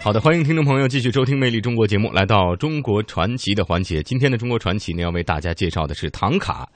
好的，欢迎听众朋友继续收听《魅力中国》节目，来到中国传奇的环节。今天的中国传奇呢，要为大家介绍的是唐卡。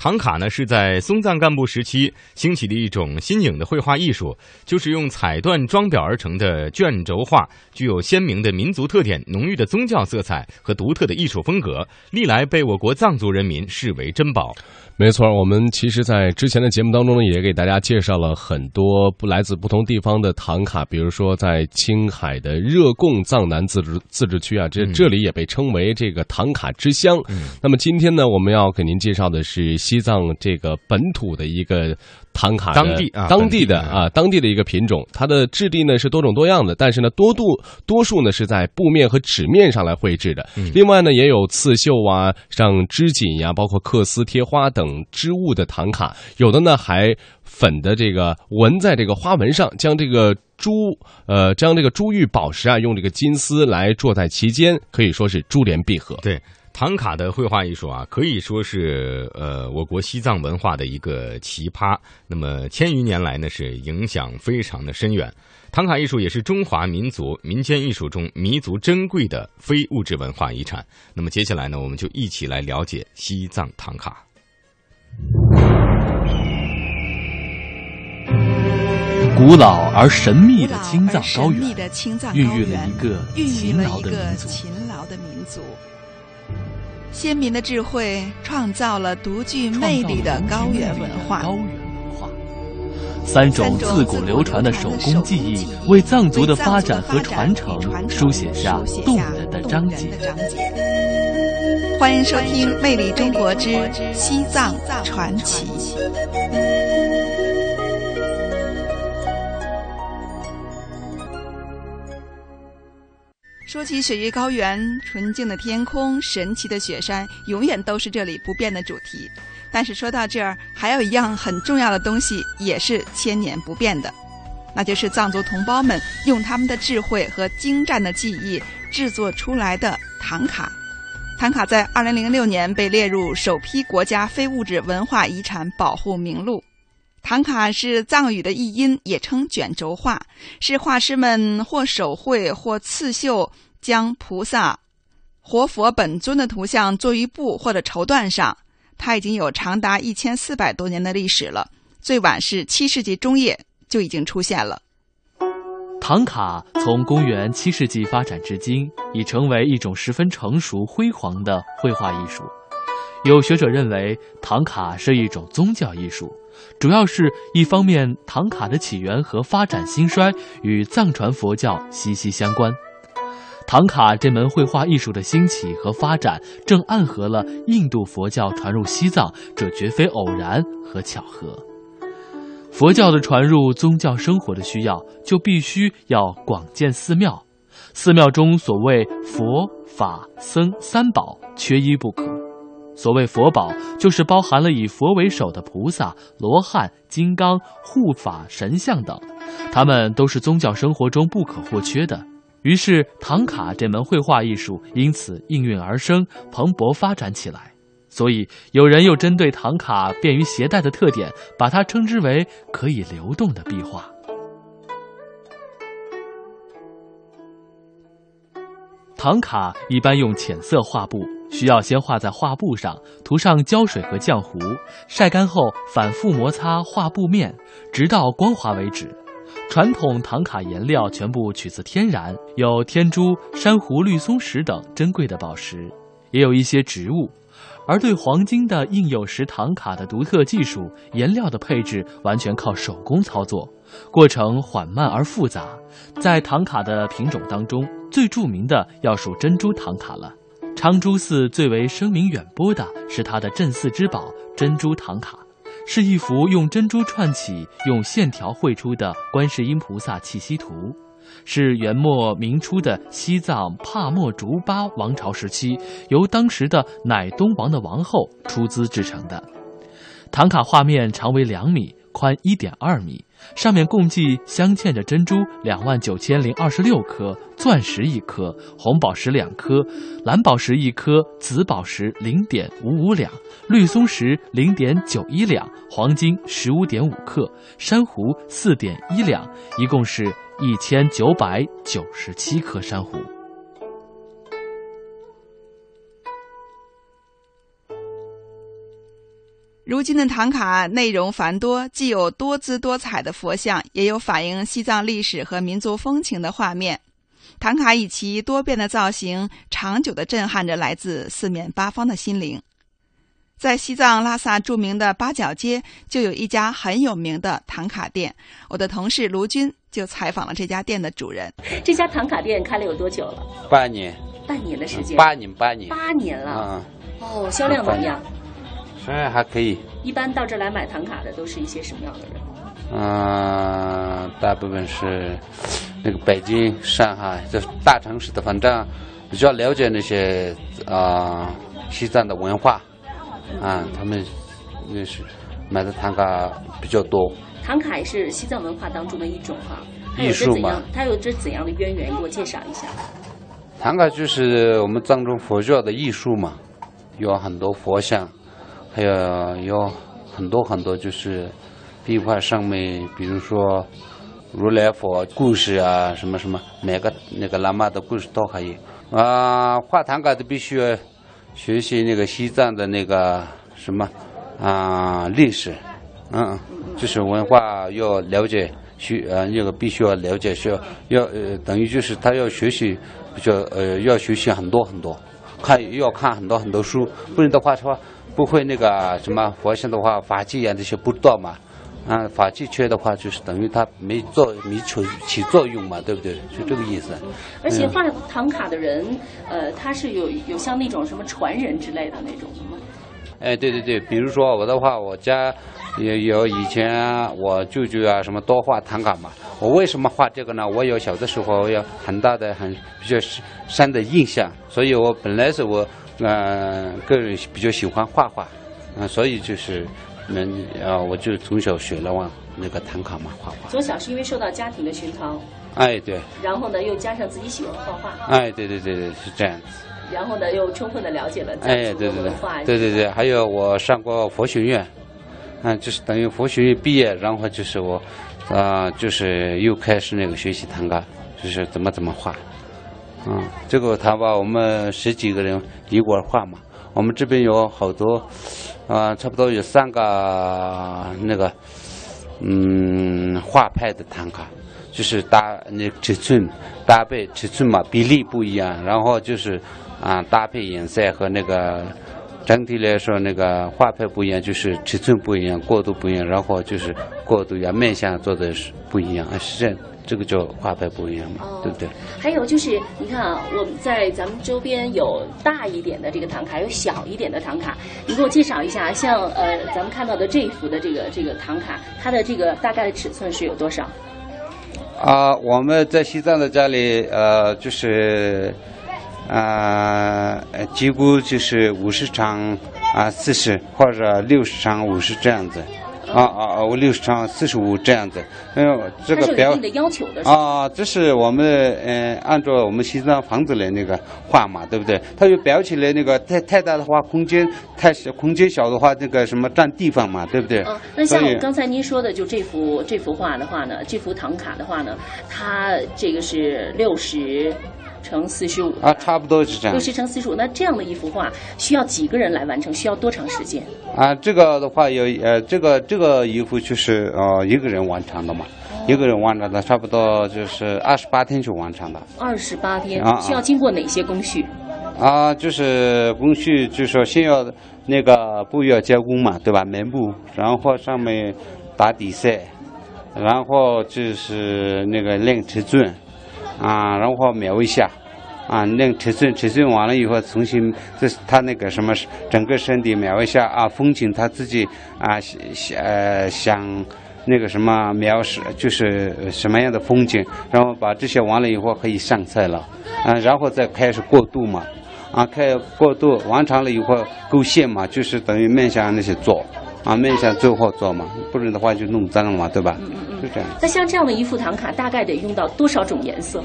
唐卡呢是在松赞干布时期兴起的一种新颖的绘画艺术，就是用彩缎装裱而成的卷轴画，具有鲜明的民族特点、浓郁的宗教色彩和独特的艺术风格，历来被我国藏族人民视为珍宝。没错，我们其实，在之前的节目当中呢，也给大家介绍了很多不来自不同地方的唐卡，比如说在青海的热贡藏南自治自治区啊，这这里也被称为这个唐卡之乡。那么今天呢，我们要给您介绍的是西藏这个本土的一个。唐卡当地啊，当地的啊，当地的一个品种，它的质地呢是多种多样的，但是呢，多度多数呢是在布面和纸面上来绘制的。另外呢，也有刺绣啊，像织锦呀，包括缂丝、贴花等织物的唐卡，有的呢还粉的这个纹在这个花纹上，将这个珠呃，将这个珠玉宝石啊，用这个金丝来做在其间，可以说是珠联璧合。对。唐卡的绘画艺术啊，可以说是呃我国西藏文化的一个奇葩。那么千余年来呢，是影响非常的深远。唐卡艺术也是中华民族民间艺术中弥足珍贵的非物质文化遗产。那么接下来呢，我们就一起来了解西藏唐卡。古老而神秘的青藏高原，孕育了一个勤劳的民族。先民的智慧创造了独具魅力的高原文化。三种自古流传的手工技艺，为藏族的发展和传承书写下动人的章节。欢迎收听《魅力中国之西藏传奇》。说起雪域高原，纯净的天空、神奇的雪山，永远都是这里不变的主题。但是说到这儿，还有一样很重要的东西也是千年不变的，那就是藏族同胞们用他们的智慧和精湛的技艺制作出来的唐卡。唐卡在二零零六年被列入首批国家非物质文化遗产保护名录。唐卡是藏语的译音，也称卷轴画，是画师们或手绘或刺绣，将菩萨、活佛本尊的图像做于布或者绸缎上。它已经有长达一千四百多年的历史了，最晚是七世纪中叶就已经出现了。唐卡从公元七世纪发展至今，已成为一种十分成熟辉煌的绘画艺术。有学者认为，唐卡是一种宗教艺术。主要是一方面，唐卡的起源和发展兴衰与藏传佛教息息相关。唐卡这门绘画艺术的兴起和发展，正暗合了印度佛教传入西藏，这绝非偶然和巧合。佛教的传入，宗教生活的需要，就必须要广建寺庙。寺庙中所谓佛法僧三宝，缺一不可。所谓佛宝，就是包含了以佛为首的菩萨、罗汉、金刚、护法神像等，他们都是宗教生活中不可或缺的。于是，唐卡这门绘画艺术因此应运而生，蓬勃发展起来。所以，有人又针对唐卡便于携带的特点，把它称之为可以流动的壁画。唐卡一般用浅色画布。需要先画在画布上，涂上胶水和浆糊，晒干后反复摩擦画布面，直到光滑为止。传统唐卡颜料全部取自天然，有天珠、珊瑚、绿松石等珍贵的宝石，也有一些植物。而对黄金的印有石唐卡的独特技术，颜料的配置完全靠手工操作，过程缓慢而复杂。在唐卡的品种当中，最著名的要数珍珠唐卡了。昌珠寺最为声名远播的是它的镇寺之宝珍珠唐卡，是一幅用珍珠串起、用线条绘出的观世音菩萨气息图，是元末明初的西藏帕莫竹巴王朝时期由当时的乃东王的王后出资制成的。唐卡画面长为两米，宽一点二米，上面共计镶嵌着珍珠两万九千零二十六颗，钻石一颗，红宝石两颗，蓝宝石一颗，紫宝石零点五五两，绿松石零点九一两，黄金十五点五克，珊瑚四点一两，一共是一千九百九十七颗珊瑚。如今的唐卡内容繁多，既有多姿多彩的佛像，也有反映西藏历史和民族风情的画面。唐卡以其多变的造型，长久地震撼着来自四面八方的心灵。在西藏拉萨著名的八角街，就有一家很有名的唐卡店。我的同事卢军就采访了这家店的主人。这家唐卡店开了有多久了？半年，半年的时间。八年，八年，八年了。嗯，哦，销量怎么样？销量还可以。一般到这来买唐卡的都是一些什么样的人？嗯，大部分是那个北京、上海就是大城市的，反正比较了解那些啊西藏的文化，啊，他们那是买的唐卡比较多。唐卡也是西藏文化当中的一种哈，艺术嘛。它有着怎样的渊源？给我介绍一下。唐卡就是我们藏中佛教的艺术嘛，有很多佛像。还有有很多很多，就是壁画上面，比如说如来佛故事啊，什么什么，每个那个喇嘛的故事都可以。啊，画唐卡的必须要学习那个西藏的那个什么啊历史，嗯，就是文化要了解，需呃那个必须要了解，需要要呃等于就是他要学习，比较呃要学习很多很多，看要看很多很多书，不然的话说。不会那个什么佛像的话，法器呀这些不断嘛？啊，法器缺的话，就是等于它没做没起起作用嘛，对不对？是这个意思。而且画唐卡的人，呃，他是有有像那种什么传人之类的那种的吗？哎，对对对，比如说我的话，我家也有以前我舅舅啊什么多画唐卡嘛。我为什么画这个呢？我有小的时候有很大的很比较深的印象，所以我本来是我。嗯，个人比较喜欢画画，嗯，所以就是能啊，我就从小学了往那个唐卡嘛，画画。从小是因为受到家庭的熏陶，哎对。然后呢，又加上自己喜欢画画，哎对对对对，是这样子。然后呢，又充分的了解了哎对对对，对对对，还有我上过佛学院，嗯，就是等于佛学院毕业，然后就是我啊，就是又开始那个学习唐卡，就是怎么怎么画。嗯，这个他把我们十几个人一块画嘛。我们这边有好多，啊，差不多有三个那个，嗯，画派的唐卡，就是搭那尺寸搭配尺寸嘛，比例不一样，然后就是啊搭配颜色和那个整体来说那个画派不一样，就是尺寸不一样，过度不一样，然后就是过渡呀面相做的是不一样，是这样。这个叫画派不一样嘛，对不对？还有就是，你看啊，我们在咱们周边有大一点的这个唐卡，有小一点的唐卡。你给我介绍一下，像呃，咱们看到的这一幅的这个这个唐卡，它的这个大概的尺寸是有多少？啊，我们在西藏的家里，呃，就是啊，几乎就是五十乘啊四十或者六十乘五十这样子。啊啊啊！我六十长，四十五这样子。哎呦，这个表的要求的啊，这是我们嗯，按照我们西藏房子的那个画嘛，对不对？它就裱起来那个太太大的话，空间太小，空间小的话，那个什么占地方嘛，对不对？嗯，那像刚才您说的，就这幅这幅画的话呢，这幅唐卡的话呢，它这个是六十。乘四十五啊，差不多是这样。六十乘四十五，那这样的一幅画需要几个人来完成？需要多长时间？啊，这个的话有呃，这个这个一幅就是呃一个人完成的嘛，一个人完成的，差不多就是二十八天就完成的。二十八天啊，需要经过哪些工序？啊，就是工序，就是说先要那个布要加工嘛，对吧？棉布，然后上面打底色，然后就是那个练尺寸。啊，然后描一下，啊，那尺寸尺寸完了以后，重新这他那个什么整个身体描一下啊，风景他自己啊想呃想那个什么描述就是什么样的风景，然后把这些完了以后可以上菜了，啊，然后再开始过渡嘛，啊，开过渡完成了以后勾线嘛，就是等于面向那些做，啊，面向最后做嘛，不然的话就弄脏了嘛，对吧？是这样。那像这样的一副唐卡，大概得用到多少种颜色？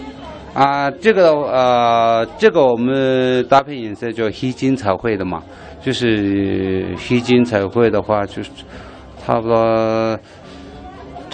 啊，这个呃，这个我们搭配颜色叫黑金彩绘的嘛，就是黑金彩绘的话，就是差不多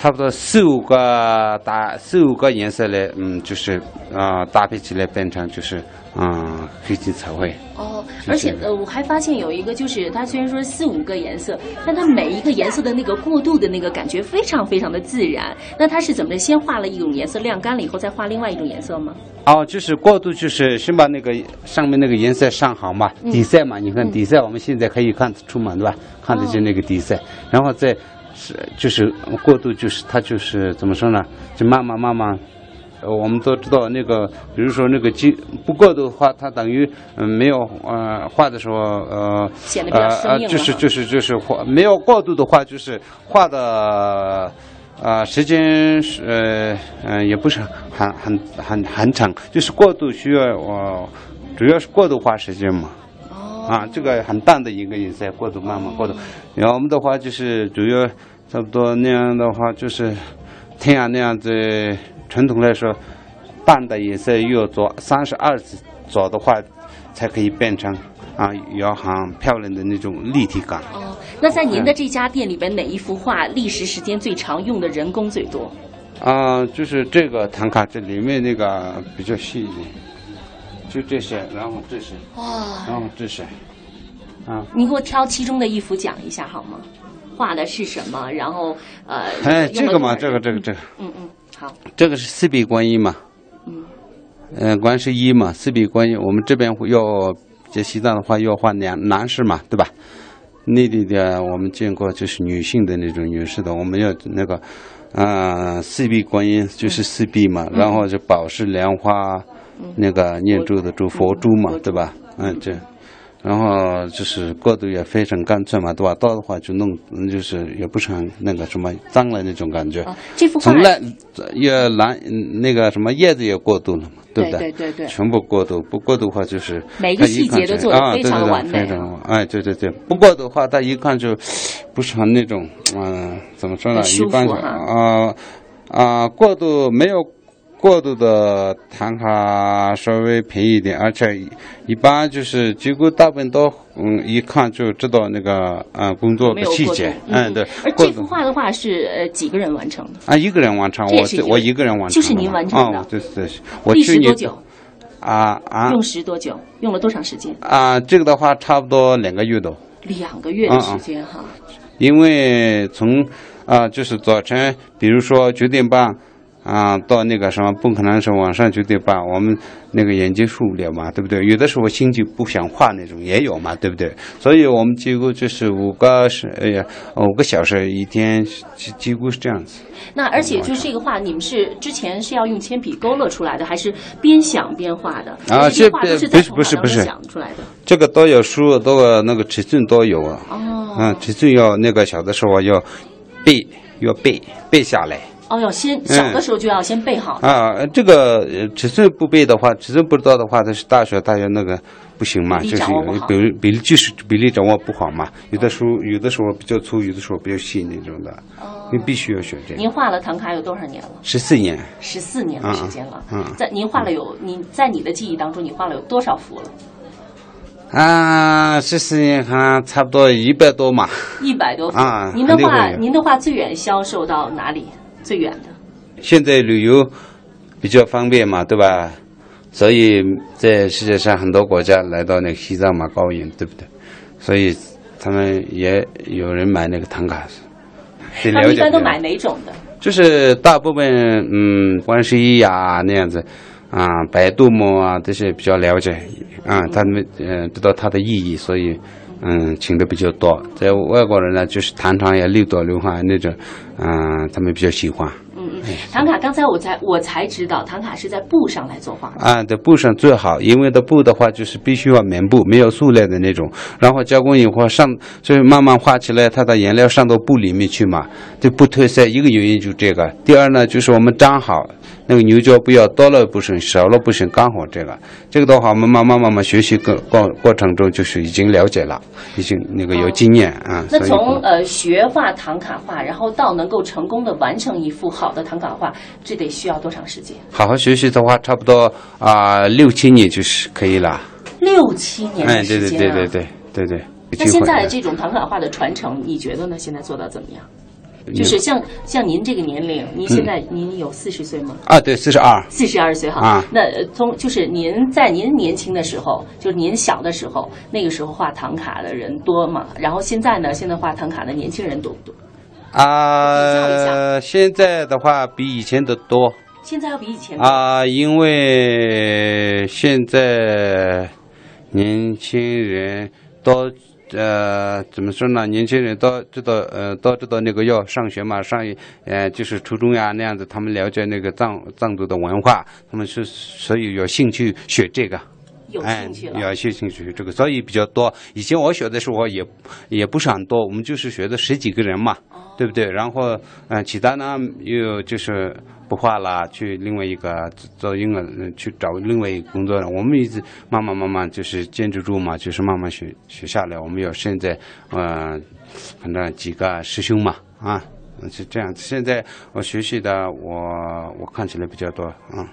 差不多四五个搭四五个颜色来，嗯，就是啊、搭配起来变成就是嗯黑金彩绘。哦，而且这呃，我还发现有一个，就是它虽然说四五个颜色，但它每一个颜色的那个过渡的那个感觉非常非常的自然。那它是怎么着？先画了一种颜色晾干了以后，再画另外一种颜色吗？哦，就是过渡，就是先把那个上面那个颜色上好嘛，底色嘛，你看底色，我们现在可以看得出嘛，对吧？看得见那个底色，然后再是就是过度，就是它就是怎么说呢？就慢慢慢慢。呃，我们都知道那个，比如说那个金不过度的话，它等于嗯没有呃画的时候呃呃呃就是就是就是画没有过度的话，就是画的啊、时间是呃嗯、也不是很很很很长，就是过度需要我、主要是过度花时间嘛。哦啊，这个很淡的一个颜色，过度慢慢过度。然后我们的话就是主要差不多那样的话就是天涯那样子，传统来说，淡的颜色要做三十二次左的话，才可以变成啊有很漂亮的那种立体感。哦，那在您的这家店里边，哪一幅画历时时间最长，用的人工最多？啊，就是这个唐卡这里面那个比较细一点，就这些，然后这些，哇，然后这些，啊。你给我挑其中的一幅讲一下好吗？画的是什么？然后呃，哎，这个嘛，这个这个这个，嗯嗯，好，这个是四臂观音嘛，嗯，呃，观世音嘛，四臂观音，我们这边要在西藏的话要画男男士嘛，对吧？内地的我们见过就是女性的那种女士的，我们要那个，呃，四臂观音就是四臂嘛，然后就宝石莲花，那个念珠的珠佛珠嘛，对吧？嗯，这。然后就是过渡也非常干脆嘛，对吧？到的话就弄，嗯就是也不是很那个什么脏了那种感觉。啊，这幅画从烂也蓝那个什么叶子也过渡了嘛，不对对对对全部过渡，不过渡的话就是每一个细节都做得啊非常对对对完美非常哎，对对对，不过的话，他一看就不是很那种，嗯、怎么说呢？一般啊啊、过渡没有。过渡的唐卡稍微便宜一点，而且一般就是几乎大部分都嗯一看就知道那个嗯工作的细节，嗯嗯对而。这幅画的话是呃几个人完成的？啊，一个人完成，我我一个人完成，就是您完成的啊，对对，我历去年时多久？啊啊用时多久？用了多长时间？啊，这个的话差不多两个月多，两个月的时间哈。因为从啊就是早晨，比如说九点半。啊，到那个什么，不可能是晚上九点半，我们那个眼睛受不了嘛，对不对？有的时候心就不想画那种也有嘛，对不对？所以我们几乎就是五个是，哎呀，五个小时一天，几几乎是这样子。那而且就是这个画，你们是之前是要用铅笔勾勒出来的，还是边想边画的？啊这画这都是在不是不是不是想出来的。这个都有书，都有那个尺寸都有啊。哦，嗯，尺寸要那个小的时候要背，要背背下来哦，要先小的时候就要先备好。啊。这个呃尺寸不备的话，尺寸不知道的话，它是大小大约那个不行嘛，就是比例比例就是比例掌握不好嘛。有的时候有的时候比较粗，有的时候比较细那种的，你必须要学这个。您画了唐卡有多少年了？十四年，十四年的时间了。嗯嗯在您画了有你在你的记忆当中，你画了有多少幅了？啊，十四年看差不多一百多嘛。一百多幅。啊您的画，您的画最远销售到哪里？最远的？现在旅游比较方便嘛，对吧？所以在世界上很多国家来到那个西藏嘛高原，对不对？所以他们也有人买那个唐卡，得他们一般都买哪种的？就是大部分嗯，观世音呀那样子啊，白度母啊这些比较了解啊，他们嗯、呃、知道它的意义，所以嗯请的比较多。在外国人呢，就是唐朝呀、六朵六花那种，嗯、他们比较喜欢。嗯嗯，唐卡，刚才我才我才知道，唐卡是在布上来作画的。啊，在布上最好，因为的布的话就是必须要棉布，没有塑料的那种，然后加工以后上，就是慢慢画起来，它的颜料上到布里面去嘛，就不褪色。一个原因就这个，第二呢就是我们粘好，那个牛角不要多了不行，少了不行，刚好这个。这个的话，我们慢慢慢慢学习过过过程中，就是已经了解了，已经那个有经验啊。那从呃学画唐卡画，然后到能够成功的完成一幅好的唐卡画，这得需要多长时间？好好学习的话，差不多啊、六七年就是可以了。六七年哎，对！对对对对对对。那现在这种唐卡画的传承，你觉得呢？现在做到怎么样？就是像像您这个年龄，您现在您有四十岁吗？啊，对，四十二。四十二岁哈。啊那呃从就是您在您年轻的时候，就是您小的时候，那个时候画唐卡的人多吗？然后现在呢？现在画唐卡的年轻人多不多？啊，现在的话比以前的多现在要比以前多。啊，因为现在年轻人都呃怎么说呢？年轻人都知道呃都知道那个要上学嘛，上呃就是初中呀那样子，他们了解那个藏藏族的文化，他们是所以有兴趣学这个。有哎兴趣，了。有兴趣这个，所以比较多。以前我学的时候也也不是很多，我们就是学的十几个人嘛，哦对不对？然后，嗯、呃，其他呢又就是不画了，去另外一个做英文，去找另外一个工作了。我们一直慢慢慢慢就是坚持住嘛，就是慢慢学学下来。我们有现在，嗯，反正几个师兄嘛，啊，是这样子。现在我学习的我我看起来比较多，啊。